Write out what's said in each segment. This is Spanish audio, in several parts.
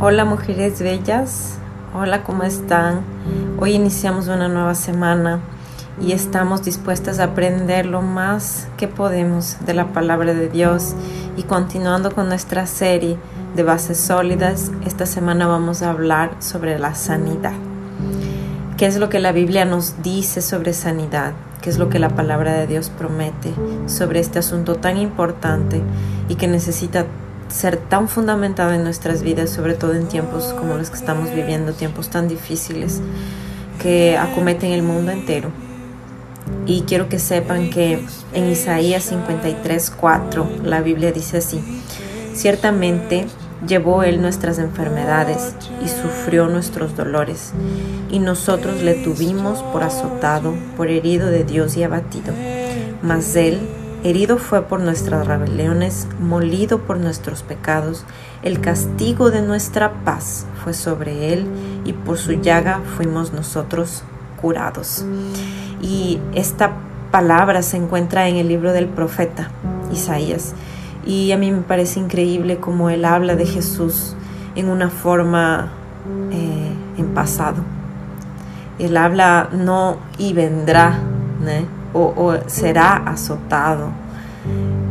Hola mujeres bellas, hola, ¿cómo están? Hoy iniciamos una nueva semana y estamos dispuestas a aprender lo más que podemos de la palabra de Dios y continuando con nuestra serie de bases sólidas, esta semana vamos a hablar sobre la sanidad. ¿Qué es lo que la Biblia nos dice sobre sanidad? ¿Qué es lo que la palabra de Dios promete sobre este asunto tan importante y que necesita ser tan fundamentado en nuestras vidas, sobre todo en tiempos como los que estamos viviendo, tiempos tan difíciles que acometen el mundo entero. Y quiero que sepan que en Isaías 53, 4 la Biblia dice así, ciertamente llevó él nuestras enfermedades y sufrió nuestros dolores, y nosotros le tuvimos por azotado, por herido de Dios y abatido. Mas él Herido fue por nuestras rebeliones, molido por nuestros pecados, el castigo de nuestra paz fue sobre él y por su llaga fuimos nosotros curados. Y esta palabra se encuentra en el libro del profeta Isaías. Y a mí me parece increíble cómo él habla de Jesús en una forma eh, en pasado. Él habla no y vendrá, o, será azotado,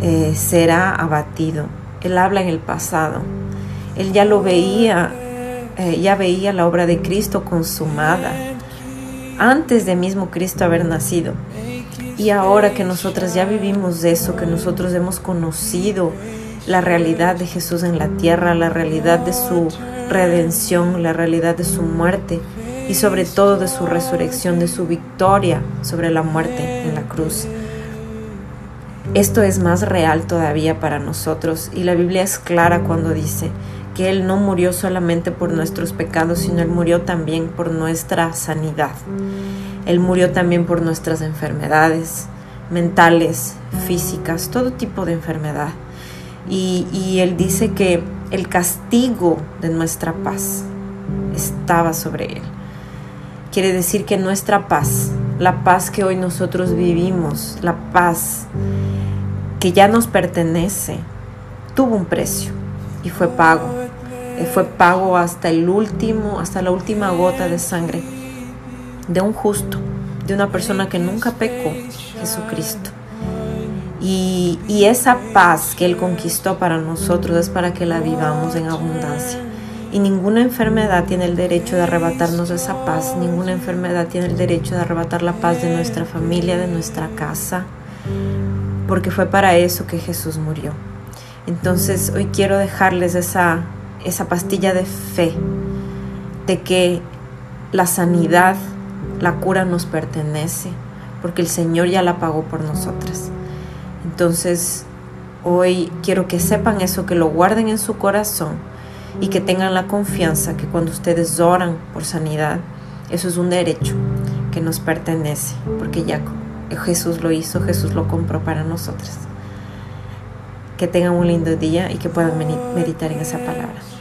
eh, será abatido. Él habla en el pasado. Él ya lo veía, eh, ya veía la obra de Cristo consumada antes de mismo Cristo haber nacido. Y ahora que nosotras ya vivimos eso, que nosotros hemos conocido la realidad de Jesús en la tierra, la realidad de su redención, la realidad de su muerte, y sobre todo de su resurrección, de su victoria sobre la muerte en la cruz. Esto es más real todavía para nosotros y la Biblia es clara cuando dice que Él no murió solamente por nuestros pecados, sino Él murió también por nuestra sanidad. Él murió también por nuestras enfermedades mentales, físicas, todo tipo de enfermedad. Y, Él dice que el castigo de nuestra paz estaba sobre Él. Quiere decir que nuestra paz, la paz que hoy nosotros vivimos, la paz que ya nos pertenece, tuvo un precio y fue pago. Eh, fue pago hasta el último, hasta la última gota de sangre de un justo, de una persona que nunca pecó, Jesucristo. Y, y esa paz que Él conquistó para nosotros es para que la vivamos en abundancia. Y ninguna enfermedad tiene el derecho de arrebatarnos esa paz, ninguna enfermedad tiene el derecho de arrebatar la paz de nuestra familia, de nuestra casa, porque fue para eso que Jesús murió. Entonces hoy quiero dejarles esa, esa pastilla de fe, de que la sanidad, la cura nos pertenece, porque el Señor ya la pagó por nosotras. Entonces hoy quiero que sepan eso, que lo guarden en su corazón y que tengan la confianza que cuando ustedes oran por sanidad, eso es un derecho que nos pertenece, porque ya Jesús lo hizo, Jesús lo compró para nosotras. Que tengan un lindo día y que puedan meditar en esa palabra.